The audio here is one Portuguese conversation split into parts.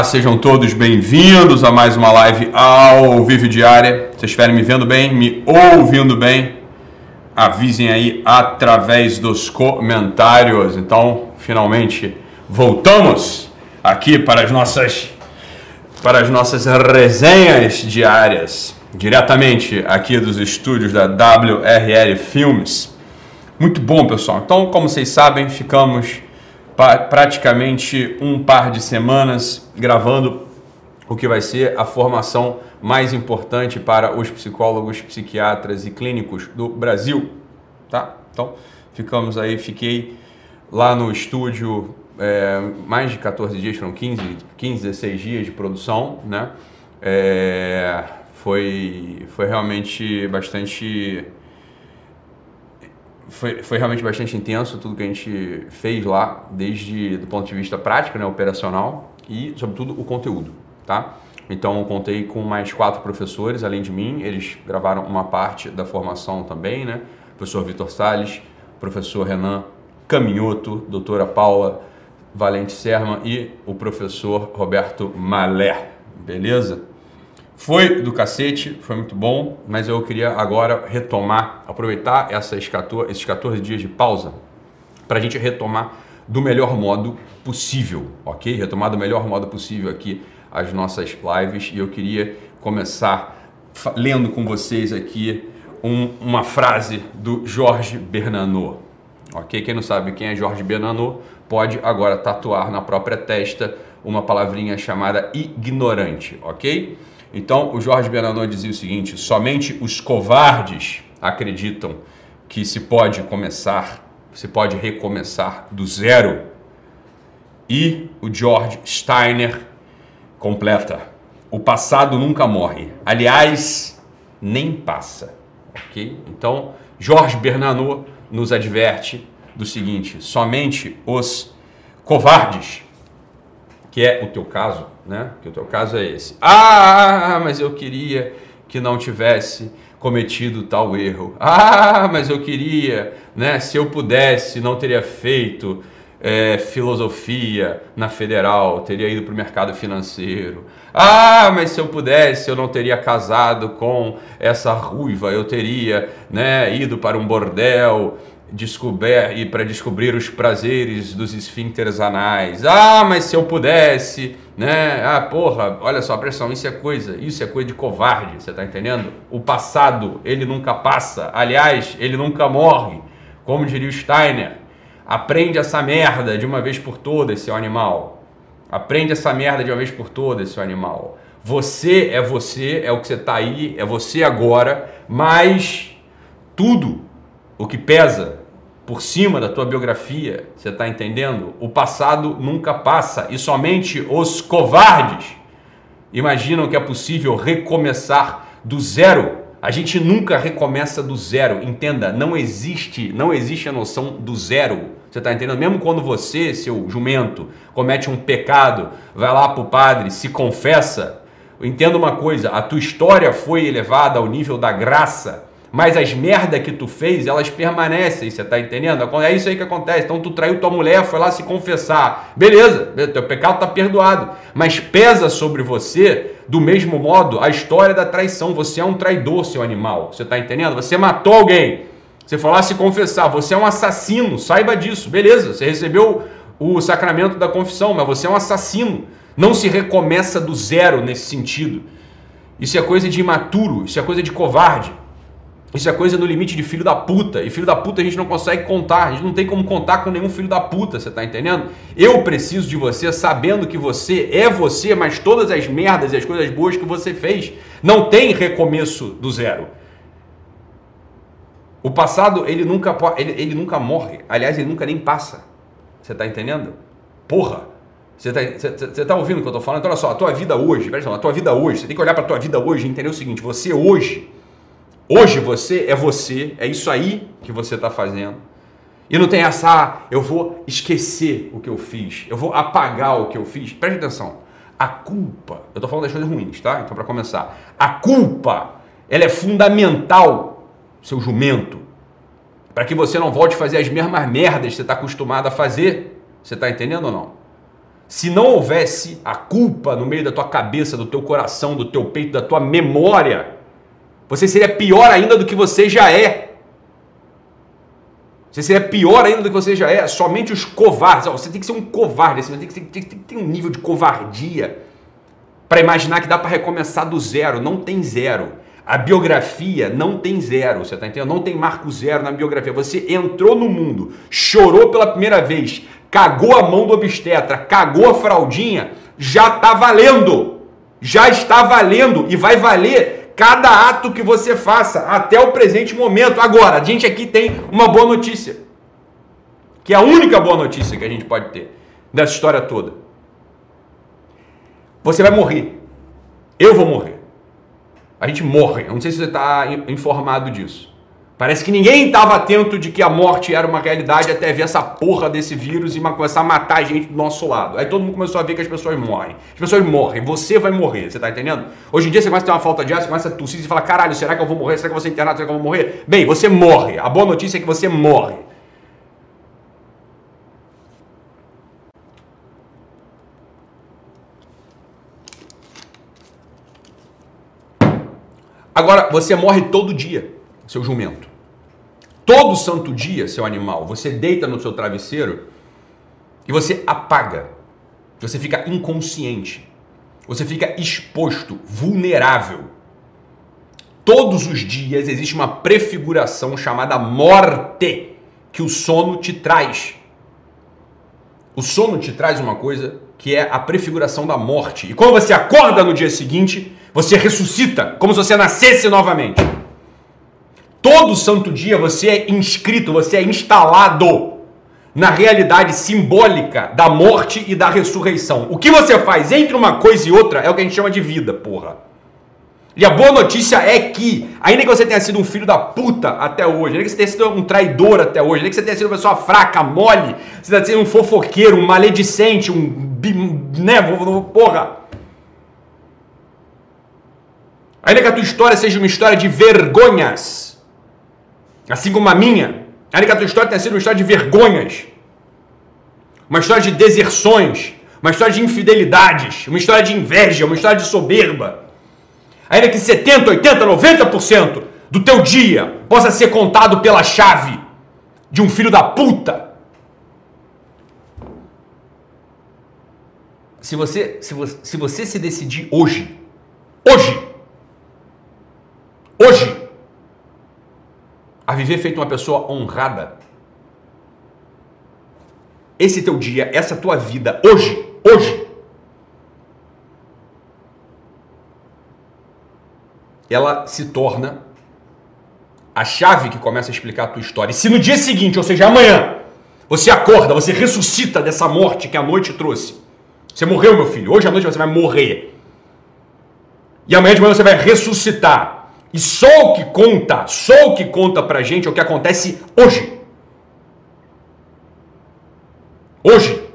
Olá, sejam todos bem-vindos a mais uma live ao vivo diária. Vocês estiverem me vendo bem, me ouvindo bem, avisem aí através dos comentários. Então, finalmente voltamos aqui para as nossas para as nossas resenhas diárias, diretamente aqui dos estúdios da WRL Filmes. Muito bom, pessoal. Então, como vocês sabem, ficamos praticamente um par de semanas gravando o que vai ser a formação mais importante para os psicólogos, psiquiatras e clínicos do Brasil, tá? Então, ficamos aí, fiquei lá no estúdio é, mais de 14 dias, foram 15, 15, 16 dias de produção, né? É, foi, foi realmente bastante foi, foi realmente bastante intenso tudo que a gente fez lá, desde do ponto de vista prático, né, operacional e, sobretudo, o conteúdo, tá? Então, eu contei com mais quatro professores, além de mim, eles gravaram uma parte da formação também, né? Professor Vitor Sales, professor Renan Caminhoto, doutora Paula Valente Serma e o professor Roberto Malé, beleza? Foi do cacete, foi muito bom, mas eu queria agora retomar, aproveitar essas 14, esses 14 dias de pausa para a gente retomar do melhor modo possível, ok? Retomar do melhor modo possível aqui as nossas lives e eu queria começar lendo com vocês aqui um, uma frase do Jorge Bernanou, ok? Quem não sabe quem é Jorge Bernanou pode agora tatuar na própria testa uma palavrinha chamada ignorante, ok? Então, o Jorge Bernanon dizia o seguinte: somente os covardes acreditam que se pode começar, se pode recomeçar do zero. E o George Steiner completa: o passado nunca morre. Aliás, nem passa. Ok? Então, Jorge Bernanou nos adverte do seguinte: somente os covardes que é o teu caso, né? Que o teu caso é esse. Ah, mas eu queria que não tivesse cometido tal erro. Ah, mas eu queria, né? Se eu pudesse, não teria feito é, filosofia na federal, teria ido para o mercado financeiro. Ah, mas se eu pudesse, eu não teria casado com essa ruiva, eu teria, né, ido para um bordel descobrir e para descobrir os prazeres dos esfíncteres anais. Ah, mas se eu pudesse, né? Ah, porra, olha só, pressão, isso é coisa, isso é coisa de covarde, você tá entendendo? O passado, ele nunca passa. Aliás, ele nunca morre. Como diria o Steiner, aprende essa merda de uma vez por todas, seu animal. Aprende essa merda de uma vez por todas, seu animal. Você é você, é o que você tá aí, é você agora, mas tudo o que pesa por cima da tua biografia, você está entendendo? O passado nunca passa e somente os covardes imaginam que é possível recomeçar do zero. A gente nunca recomeça do zero, entenda, não existe, não existe a noção do zero. Você está entendendo? Mesmo quando você, seu jumento, comete um pecado, vai lá para o padre, se confessa, entenda uma coisa, a tua história foi elevada ao nível da graça mas as merda que tu fez, elas permanecem, você tá entendendo? É isso aí que acontece. Então tu traiu tua mulher, foi lá se confessar. Beleza, teu pecado tá perdoado. Mas pesa sobre você, do mesmo modo, a história da traição. Você é um traidor, seu animal. Você tá entendendo? Você matou alguém. Você foi lá se confessar. Você é um assassino, saiba disso. Beleza, você recebeu o sacramento da confissão, mas você é um assassino. Não se recomeça do zero nesse sentido. Isso é coisa de imaturo, isso é coisa de covarde. Isso é coisa no limite de filho da puta. E filho da puta a gente não consegue contar. A gente não tem como contar com nenhum filho da puta, você tá entendendo? Eu preciso de você sabendo que você é você, mas todas as merdas e as coisas boas que você fez não tem recomeço do zero. O passado, ele nunca, ele, ele nunca morre. Aliás, ele nunca nem passa. Você tá entendendo? Porra! Você tá, tá ouvindo o que eu tô falando? Então, olha só, a tua vida hoje, presta atenção, a tua vida hoje, você tem que olhar pra tua vida hoje e entender o seguinte: você hoje Hoje você é você, é isso aí que você está fazendo. E não tem essa, ah, eu vou esquecer o que eu fiz, eu vou apagar o que eu fiz. Preste atenção. A culpa, eu estou falando das coisas ruins, tá? Então, para começar, a culpa, ela é fundamental, seu jumento, para que você não volte a fazer as mesmas merdas que você está acostumado a fazer. Você está entendendo ou não? se não houvesse a culpa no meio da tua cabeça, do teu coração, do teu peito, da tua memória, você seria pior ainda do que você já é. Você seria pior ainda do que você já é. Somente os covardes. Você tem que ser um covarde. Você tem que, tem que ter um nível de covardia para imaginar que dá para recomeçar do zero. Não tem zero. A biografia não tem zero, você está entendendo? Não tem marco zero na biografia. Você entrou no mundo, chorou pela primeira vez, cagou a mão do obstetra, cagou a fraldinha, já está valendo. Já está valendo e vai valer cada ato que você faça até o presente momento. Agora, a gente aqui tem uma boa notícia, que é a única boa notícia que a gente pode ter dessa história toda. Você vai morrer. Eu vou morrer. A gente morre. Eu não sei se você está informado disso. Parece que ninguém estava atento de que a morte era uma realidade até ver essa porra desse vírus e começar a matar a gente do nosso lado. Aí todo mundo começou a ver que as pessoas morrem. As pessoas morrem, você vai morrer, você tá entendendo? Hoje em dia você começa a ter uma falta de ar, você começa a tossir e fala: caralho, será que eu vou morrer? Será que eu vou ser internado? Será que eu vou morrer? Bem, você morre. A boa notícia é que você morre. Agora, você morre todo dia seu jumento. Todo santo dia, seu animal, você deita no seu travesseiro e você apaga. Você fica inconsciente. Você fica exposto, vulnerável. Todos os dias existe uma prefiguração chamada morte que o sono te traz. O sono te traz uma coisa que é a prefiguração da morte. E quando você acorda no dia seguinte, você ressuscita, como se você nascesse novamente. Todo santo dia você é inscrito, você é instalado na realidade simbólica da morte e da ressurreição. O que você faz entre uma coisa e outra é o que a gente chama de vida, porra. E a boa notícia é que, ainda que você tenha sido um filho da puta até hoje, ainda que você tenha sido um traidor até hoje, ainda que você tenha sido uma pessoa fraca, mole, você tenha sido um fofoqueiro, um maledicente, um. né, porra. Ainda que a tua história seja uma história de vergonhas, Assim como a minha. A tua história tenha sido uma história de vergonhas, uma história de deserções, uma história de infidelidades, uma história de inveja, uma história de soberba. Ainda que 70, 80, 90% do teu dia possa ser contado pela chave de um filho da puta. Se você se você, se, você se decidir hoje, hoje, hoje, a viver feito uma pessoa honrada. Esse teu dia, essa tua vida, hoje, hoje, ela se torna a chave que começa a explicar a tua história. E se no dia seguinte, ou seja, amanhã, você acorda, você ressuscita dessa morte que a noite trouxe. Você morreu, meu filho. Hoje à noite você vai morrer. E amanhã de manhã você vai ressuscitar. E só o que conta, só o que conta pra gente é o que acontece hoje. Hoje.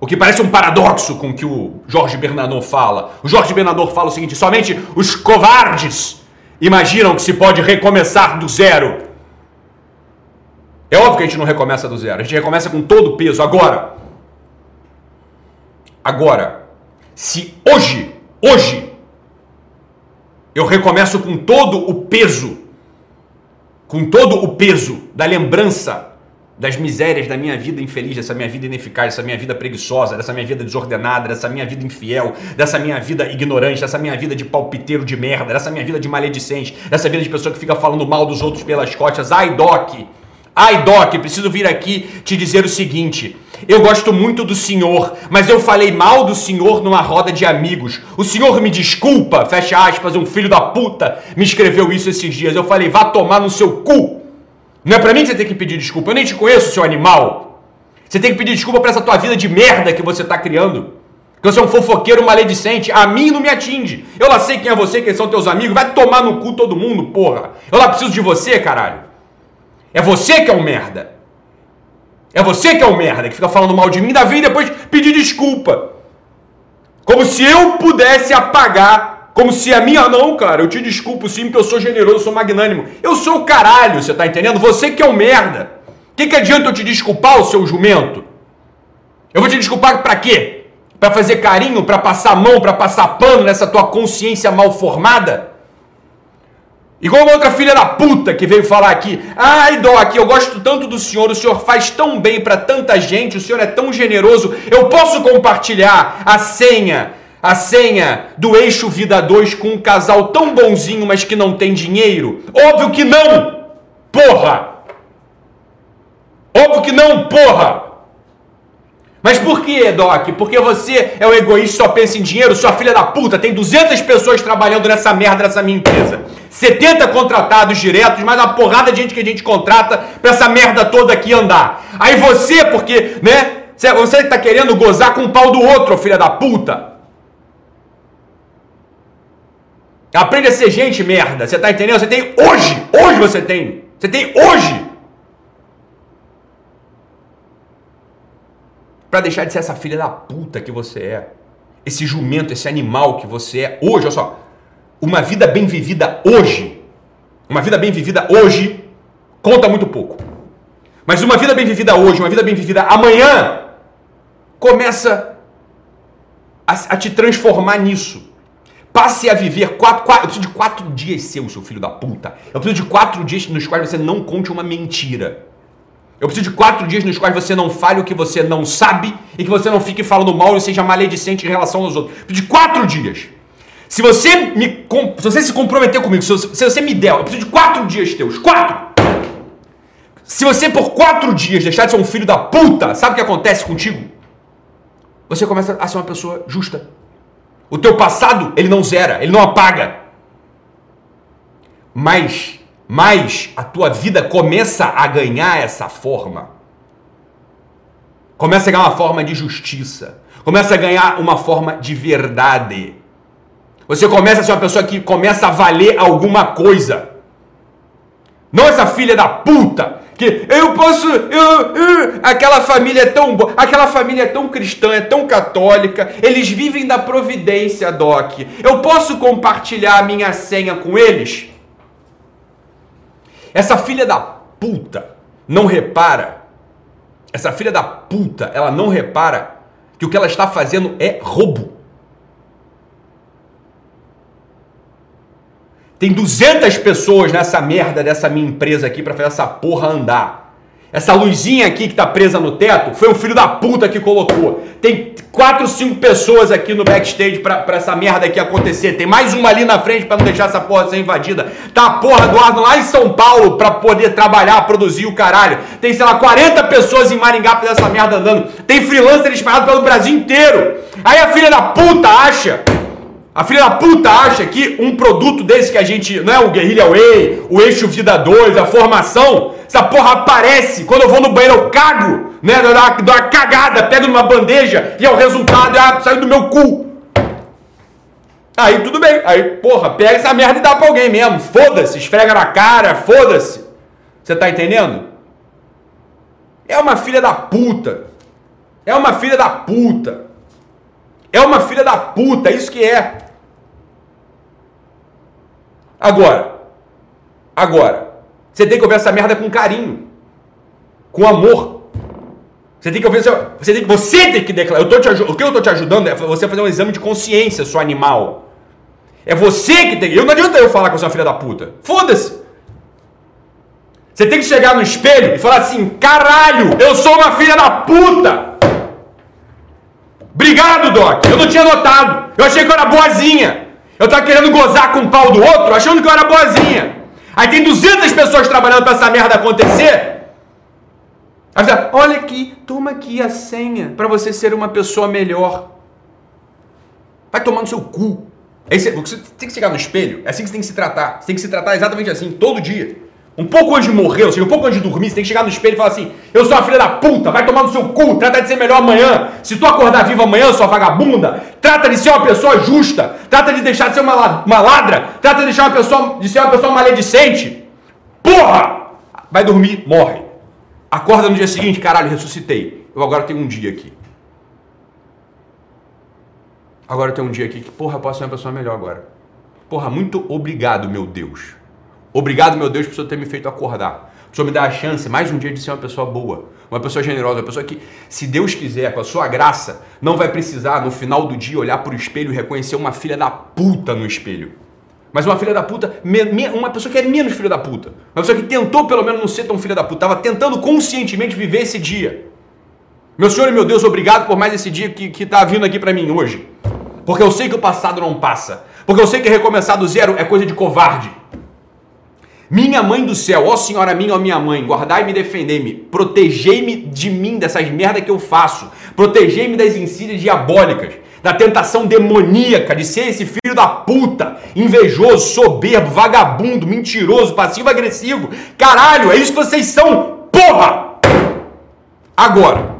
O que parece um paradoxo com o que o Jorge Bernardon fala. O Jorge Bernardon fala o seguinte: somente os covardes imaginam que se pode recomeçar do zero. É óbvio que a gente não recomeça do zero, a gente recomeça com todo o peso agora. Agora, se hoje, hoje, eu recomeço com todo o peso, com todo o peso da lembrança das misérias da minha vida infeliz, dessa minha vida ineficaz, dessa minha vida preguiçosa, dessa minha vida desordenada, dessa minha vida infiel, dessa minha vida ignorante, dessa minha vida de palpiteiro de merda, dessa minha vida de maledicente, dessa vida de pessoa que fica falando mal dos outros pelas costas. Ai, Doc! Ai, Doc, preciso vir aqui te dizer o seguinte. Eu gosto muito do senhor, mas eu falei mal do senhor numa roda de amigos. O senhor me desculpa, fecha aspas, um filho da puta me escreveu isso esses dias. Eu falei, vá tomar no seu cu. Não é pra mim que você tem que pedir desculpa. Eu nem te conheço, seu animal. Você tem que pedir desculpa pra essa tua vida de merda que você tá criando. Que você é um fofoqueiro maledicente. A mim não me atinge. Eu lá sei quem é você, quem são teus amigos. Vai tomar no cu todo mundo, porra. Eu lá preciso de você, caralho. É você que é um merda. É você que é um merda, que fica falando mal de mim, da vem depois pedir desculpa. Como se eu pudesse apagar. Como se a minha. Não, cara, eu te desculpo sim, porque eu sou generoso, eu sou magnânimo. Eu sou o caralho, você tá entendendo? Você que é um merda. O que, que adianta eu te desculpar, o seu jumento? Eu vou te desculpar para quê? Para fazer carinho, para passar mão, para passar pano nessa tua consciência mal formada? Igual uma outra filha da puta que veio falar aqui. Ai, Doc, eu gosto tanto do senhor, o senhor faz tão bem para tanta gente, o senhor é tão generoso. Eu posso compartilhar a senha, a senha do eixo Vida 2 com um casal tão bonzinho, mas que não tem dinheiro? Óbvio que não! Porra! Óbvio que não, porra! Mas por que, Doc? Porque você é um egoísta, só pensa em dinheiro, sua filha da puta, tem 200 pessoas trabalhando nessa merda, nessa minha empresa. 70 contratados diretos, mais uma porrada de gente que a gente contrata pra essa merda toda aqui andar. Aí você, porque, né, você tá querendo gozar com o pau do outro, filha da puta. Aprende a ser gente, merda. Você tá entendendo? Você tem hoje, hoje você tem. Você tem hoje para deixar de ser essa filha da puta que você é. Esse jumento, esse animal que você é hoje, olha só. Uma vida bem vivida hoje, uma vida bem vivida hoje conta muito pouco. Mas uma vida bem vivida hoje, uma vida bem vivida amanhã, começa a, a te transformar nisso. Passe a viver quatro, quatro. Eu preciso de quatro dias seu, seu filho da puta. Eu preciso de quatro dias nos quais você não conte uma mentira. Eu preciso de quatro dias nos quais você não fale o que você não sabe e que você não fique falando mal e seja maledicente em relação aos outros. Eu preciso de quatro dias. Se você, me, se você se comprometer comigo, se você, se você me der, eu preciso de quatro dias teus. Quatro! Se você por quatro dias deixar de ser um filho da puta, sabe o que acontece contigo? Você começa a ser uma pessoa justa. O teu passado, ele não zera, ele não apaga. Mas mas a tua vida começa a ganhar essa forma. Começa a ganhar uma forma de justiça. Começa a ganhar uma forma de verdade. Você começa a ser uma pessoa que começa a valer alguma coisa. Não essa filha da puta que eu posso, eu, eu, aquela família é tão boa, aquela família é tão cristã, é tão católica, eles vivem da providência, doc. Eu posso compartilhar a minha senha com eles? Essa filha da puta não repara. Essa filha da puta, ela não repara que o que ela está fazendo é roubo. Tem 200 pessoas nessa merda dessa minha empresa aqui para fazer essa porra andar. Essa luzinha aqui que tá presa no teto foi o filho da puta que colocou. Tem quatro, cinco pessoas aqui no backstage pra, pra essa merda aqui acontecer. Tem mais uma ali na frente para não deixar essa porra ser invadida. Tá a porra do Arno lá em São Paulo pra poder trabalhar, produzir o caralho. Tem, sei lá, 40 pessoas em Maringá pra essa merda andando. Tem freelancer espalhado pelo Brasil inteiro. Aí a filha da puta acha a filha da puta acha que um produto desse que a gente, não é o Guerrilla Way, o Eixo Vida 2, a formação, essa porra aparece quando eu vou no banheiro, eu cago, né? Dou uma, uma cagada, pego numa bandeja e é o resultado é sair do meu cu. Aí tudo bem, aí porra, pega essa merda e dá pra alguém mesmo, foda-se, esfrega na cara, foda-se. Você tá entendendo? É uma filha da puta. É uma filha da puta. É uma filha da puta, isso que é. Agora, agora, você tem que ouvir essa merda com carinho, com amor. Você tem que ouvir, você tem que, você tem que declarar. Eu tô te, o que eu tô te ajudando é você fazer um exame de consciência, seu animal. É você que tem. Eu não adianta eu falar com a sua filha da puta. Foda-se. Você tem que chegar no espelho e falar assim: caralho, eu sou uma filha da puta. Obrigado, Doc. Eu não tinha notado. Eu achei que eu era boazinha. Eu tava querendo gozar com o pau do outro, achando que eu era boazinha. Aí tem 200 pessoas trabalhando para essa merda acontecer. Aí você, olha aqui, toma aqui a senha para você ser uma pessoa melhor. Vai tomar no seu cu. Aí você, você tem que chegar no espelho, é assim que você tem que se tratar. Você tem que se tratar exatamente assim, todo dia. Um pouco antes de morrer, ou seja, um pouco antes de dormir, você tem que chegar no espelho e falar assim: Eu sou uma filha da puta, vai tomar no seu cu, trata de ser melhor amanhã. Se tu acordar vivo amanhã, sua vagabunda, trata de ser uma pessoa justa, trata de deixar de ser uma, ladra, trata de deixar uma pessoa de ser uma pessoa maledicente. Porra! Vai dormir, morre. Acorda no dia seguinte, caralho, ressuscitei. Eu agora tenho um dia aqui. Agora eu tenho um dia aqui que, porra, posso ser uma pessoa melhor agora. Porra, muito obrigado, meu Deus. Obrigado, meu Deus, por você ter me feito acordar. Senhor me dá a chance, mais um dia, de ser uma pessoa boa, uma pessoa generosa, uma pessoa que, se Deus quiser, com a sua graça, não vai precisar, no final do dia, olhar para o espelho e reconhecer uma filha da puta no espelho. Mas uma filha da puta, uma pessoa que é menos filha da puta. Uma pessoa que tentou, pelo menos, não ser tão filha da puta. Estava tentando conscientemente viver esse dia. Meu Senhor e meu Deus, obrigado por mais esse dia que está vindo aqui para mim hoje. Porque eu sei que o passado não passa. Porque eu sei que recomeçar do zero é coisa de covarde. Minha mãe do céu, ó Senhora minha, ó minha mãe, guardai-me e defendei-me, protegei-me de mim, dessas merda que eu faço, protegei-me das insídias diabólicas, da tentação demoníaca de ser esse filho da puta, invejoso, soberbo, vagabundo, mentiroso, passivo-agressivo. Caralho, é isso que vocês são, porra! Agora,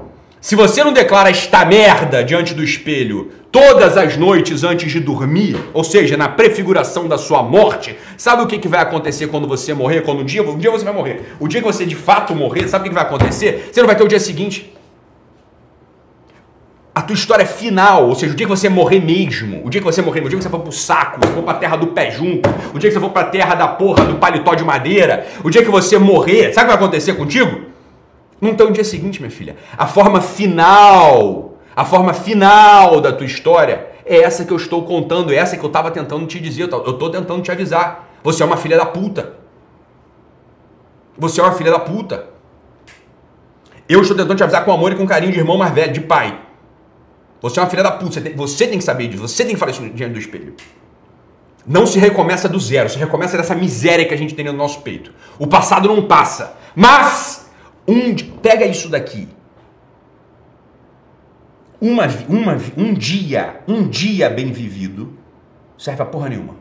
se você não declara esta merda diante do espelho todas as noites antes de dormir, ou seja, na prefiguração da sua morte, sabe o que, que vai acontecer quando você morrer? Quando um dia, um dia você vai morrer. O dia que você de fato morrer, sabe o que, que vai acontecer? Você não vai ter o dia seguinte. A tua história final, ou seja, o dia que você morrer mesmo, o dia que você morrer, o dia que você for pro saco, for pra terra do pé junto, o dia que você for pra terra da porra do paletó de madeira, o dia que você morrer, sabe o que vai acontecer contigo? Tem o dia seguinte, minha filha. A forma final, a forma final da tua história é essa que eu estou contando, é essa que eu estava tentando te dizer, eu estou tentando te avisar. Você é uma filha da puta. Você é uma filha da puta. Eu estou tentando te avisar com amor e com carinho de irmão mais velho, de pai. Você é uma filha da puta. Você tem, você tem que saber disso. Você tem que falar isso diante do espelho. Não se recomeça do zero. Se recomeça dessa miséria que a gente tem no nosso peito. O passado não passa. Mas um, pega isso daqui. Uma, uma, um dia, um dia bem vivido serve a porra nenhuma.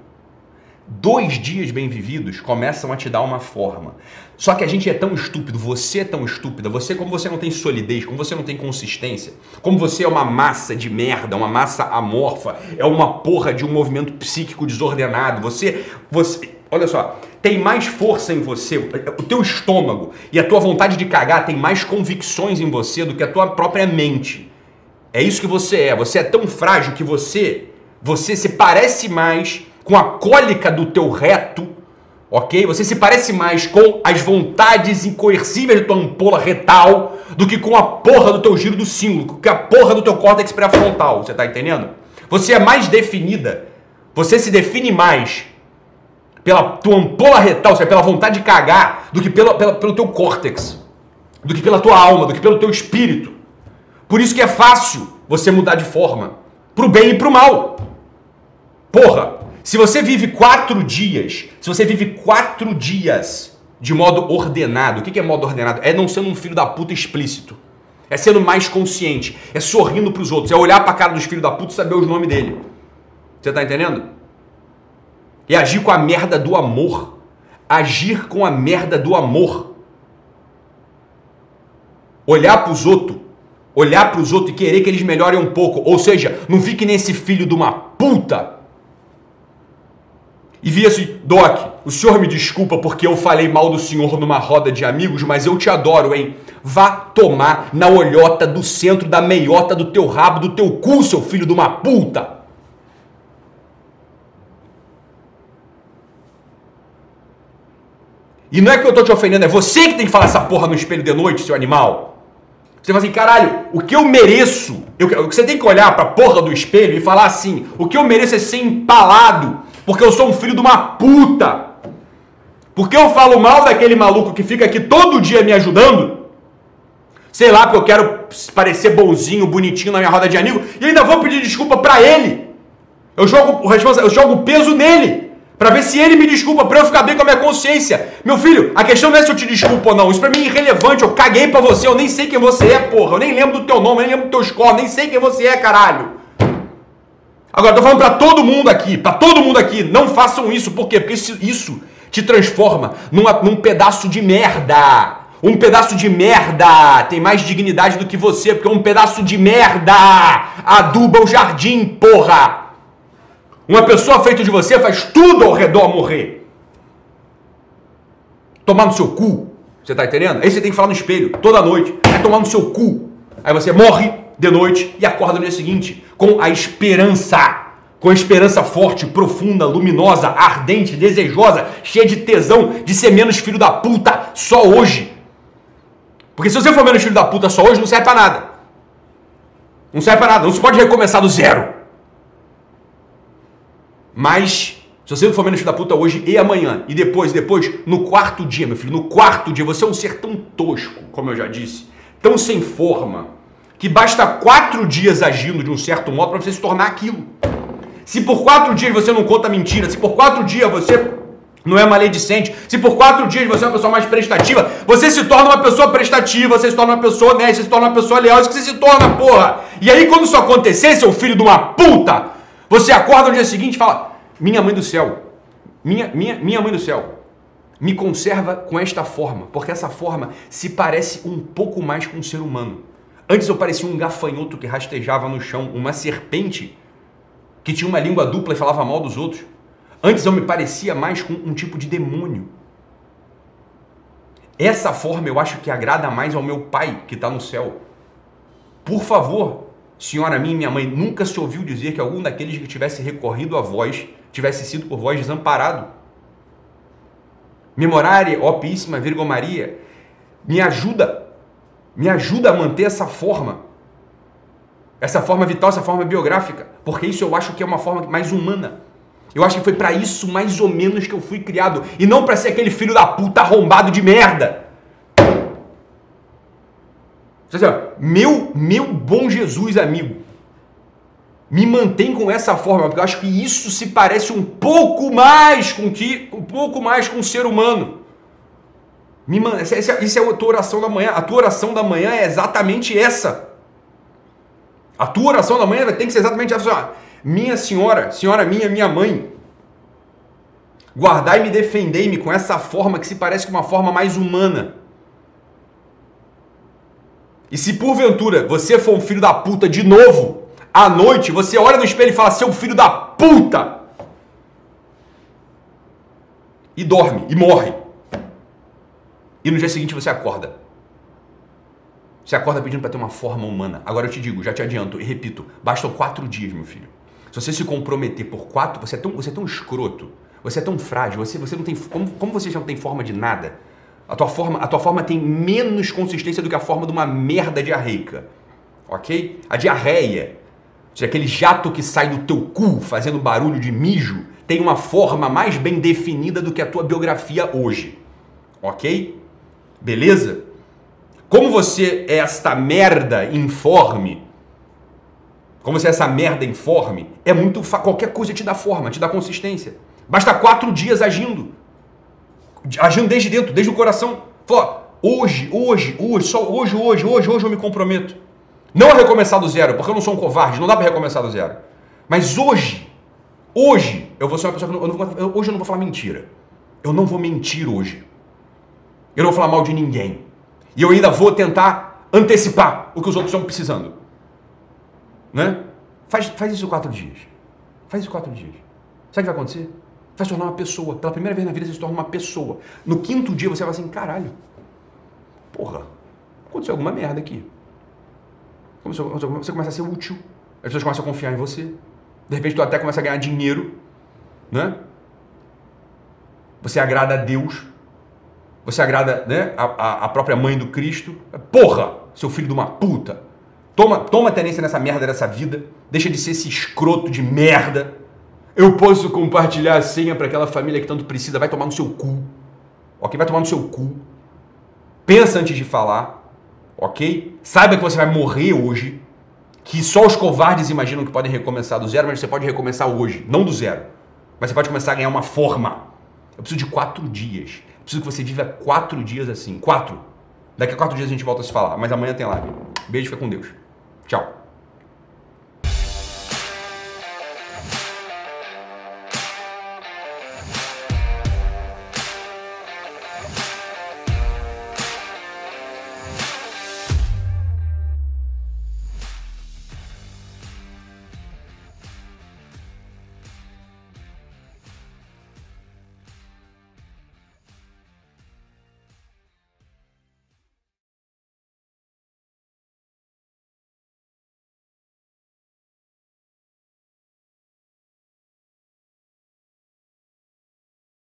Dois dias bem vividos começam a te dar uma forma. Só que a gente é tão estúpido, você é tão estúpida, você, como você não tem solidez, como você não tem consistência, como você é uma massa de merda, uma massa amorfa, é uma porra de um movimento psíquico desordenado, você, você, olha só, tem mais força em você, o teu estômago e a tua vontade de cagar tem mais convicções em você do que a tua própria mente. É isso que você é. Você é tão frágil que você, você se parece mais com a cólica do teu reto, ok? Você se parece mais com as vontades incoercíveis da tua ampola retal do que com a porra do teu giro do símbolo, do que a porra do teu córtex pré-frontal. Você tá entendendo? Você é mais definida. Você se define mais pela tua ampola retal, ou seja, pela vontade de cagar, do que pela, pela, pelo teu córtex, do que pela tua alma, do que pelo teu espírito. Por isso que é fácil você mudar de forma, pro bem e pro mal. Porra, se você vive quatro dias, se você vive quatro dias de modo ordenado, o que é modo ordenado? É não sendo um filho da puta explícito. É sendo mais consciente, é sorrindo pros outros, é olhar pra cara dos filhos da puta e saber os nomes dele. Você tá entendendo? E agir com a merda do amor. Agir com a merda do amor. Olhar para os outros. Olhar para os outros e querer que eles melhorem um pouco. Ou seja, não fique nesse filho de uma puta. E vi assim, Doc, o senhor me desculpa porque eu falei mal do senhor numa roda de amigos, mas eu te adoro, hein? Vá tomar na olhota do centro da meiota do teu rabo, do teu cu, seu filho de uma puta. E não é que eu tô te ofendendo, é você que tem que falar essa porra no espelho de noite, seu animal. Você fala assim, caralho, o que eu mereço? Eu, você tem que olhar pra porra do espelho e falar assim: o que eu mereço é ser empalado, porque eu sou um filho de uma puta. Porque eu falo mal daquele maluco que fica aqui todo dia me ajudando. Sei lá, porque eu quero parecer bonzinho, bonitinho na minha roda de amigo. E ainda vou pedir desculpa pra ele. Eu jogo, eu jogo peso nele. Para ver se ele me desculpa, para eu ficar bem com a minha consciência. Meu filho, a questão não é se eu te desculpo ou não. Isso pra mim é irrelevante. Eu caguei pra você. Eu nem sei quem você é, porra. Eu nem lembro do teu nome, nem lembro do teu score, nem sei quem você é, caralho. Agora, tô falando pra todo mundo aqui, pra todo mundo aqui, não façam isso. Por quê? Porque isso, te transforma numa, num pedaço de merda. Um pedaço de merda tem mais dignidade do que você, porque um pedaço de merda aduba o jardim, porra. Uma pessoa feita de você faz tudo ao redor morrer. Tomar no seu cu. Você tá entendendo? Aí você tem que falar no espelho toda noite. É tomar no seu cu. Aí você morre de noite e acorda no dia seguinte com a esperança. com esperança forte, profunda, luminosa, ardente, desejosa, cheia de tesão de ser menos filho da puta só hoje. Porque se você for menos filho da puta só hoje, não serve pra nada. Não serve pra nada. Não se pode recomeçar do zero. Mas, se você não for menos filho da puta hoje e amanhã, e depois, depois, no quarto dia, meu filho, no quarto dia, você é um ser tão tosco, como eu já disse, tão sem forma, que basta quatro dias agindo de um certo modo para você se tornar aquilo. Se por quatro dias você não conta mentira, se por quatro dias você não é maledicente, se por quatro dias você é uma pessoa mais prestativa, você se torna uma pessoa prestativa, você se torna uma pessoa honesta, você se torna uma pessoa leal, isso que você se torna, porra. E aí quando isso acontecer, seu filho de uma puta, você acorda no dia seguinte e fala: Minha mãe do céu, minha, minha, minha mãe do céu, me conserva com esta forma, porque essa forma se parece um pouco mais com um ser humano. Antes eu parecia um gafanhoto que rastejava no chão, uma serpente que tinha uma língua dupla e falava mal dos outros. Antes eu me parecia mais com um tipo de demônio. Essa forma eu acho que agrada mais ao meu pai que está no céu. Por favor, senhora minha minha mãe, nunca se ouviu dizer que algum daqueles que tivesse recorrido a vós tivesse sido por vós desamparado. Memorare, ó Píssima Maria, me ajuda, me ajuda a manter essa forma, essa forma vital, essa forma biográfica, porque isso eu acho que é uma forma mais humana. Eu acho que foi para isso mais ou menos que eu fui criado, e não para ser aquele filho da puta arrombado de merda. Assim, meu, meu bom Jesus amigo, me mantém com essa forma, porque eu acho que isso se parece um pouco mais com que, um pouco mais com o ser humano. Me man... Isso é, isso é a tua oração da manhã. A tua oração da manhã é exatamente essa. A tua oração da manhã tem que ser exatamente essa. Minha senhora, senhora minha, minha mãe, guardai-me defendei-me com essa forma que se parece com uma forma mais humana. E se porventura você for um filho da puta de novo, à noite, você olha no espelho e fala, seu filho da puta! E dorme, e morre. E no dia seguinte você acorda. Você acorda pedindo para ter uma forma humana. Agora eu te digo, já te adianto e repito, bastam quatro dias, meu filho. Se você se comprometer por quatro, você é tão, você é tão escroto, você é tão frágil, você, você não tem. Como, como você já não tem forma de nada, a tua, forma, a tua forma tem menos consistência do que a forma de uma merda diarreica. Ok? A diarreia seja, aquele jato que sai do teu cu fazendo barulho de mijo, tem uma forma mais bem definida do que a tua biografia hoje. Ok? Beleza? Como você é esta merda informe, como você é essa merda informe, é muito. Qualquer coisa te dá forma, te dá consistência. Basta quatro dias agindo. Agindo desde dentro, desde o coração. Fala, hoje, hoje, hoje, só hoje, hoje, hoje, hoje eu me comprometo. Não a recomeçar do zero, porque eu não sou um covarde, não dá para recomeçar do zero. Mas hoje, hoje, eu vou ser uma pessoa que eu não, eu, hoje eu não vou falar mentira. Eu não vou mentir hoje. Eu não vou falar mal de ninguém. E eu ainda vou tentar antecipar o que os outros estão precisando. Né? Faz, faz isso quatro dias. Faz isso quatro dias. Sabe o que vai acontecer? Vai se tornar uma pessoa. Pela primeira vez na vida você se torna uma pessoa. No quinto dia você vai assim, caralho. Porra, aconteceu alguma merda aqui. Você começa a ser útil. As pessoas começam a confiar em você. De repente, tu até começa a ganhar dinheiro. Né? Você agrada a Deus. Você agrada né, a, a própria mãe do Cristo. Porra, seu filho de uma puta. Toma, toma tenência nessa merda dessa vida. Deixa de ser esse escroto de merda. Eu posso compartilhar a senha para aquela família que tanto precisa. Vai tomar no seu cu. Ok? Vai tomar no seu cu. Pensa antes de falar ok? Saiba que você vai morrer hoje, que só os covardes imaginam que podem recomeçar do zero, mas você pode recomeçar hoje, não do zero. Mas você pode começar a ganhar uma forma. Eu preciso de quatro dias. Eu preciso que você viva quatro dias assim. Quatro. Daqui a quatro dias a gente volta a se falar. Mas amanhã tem live. Beijo, fica com Deus. Tchau.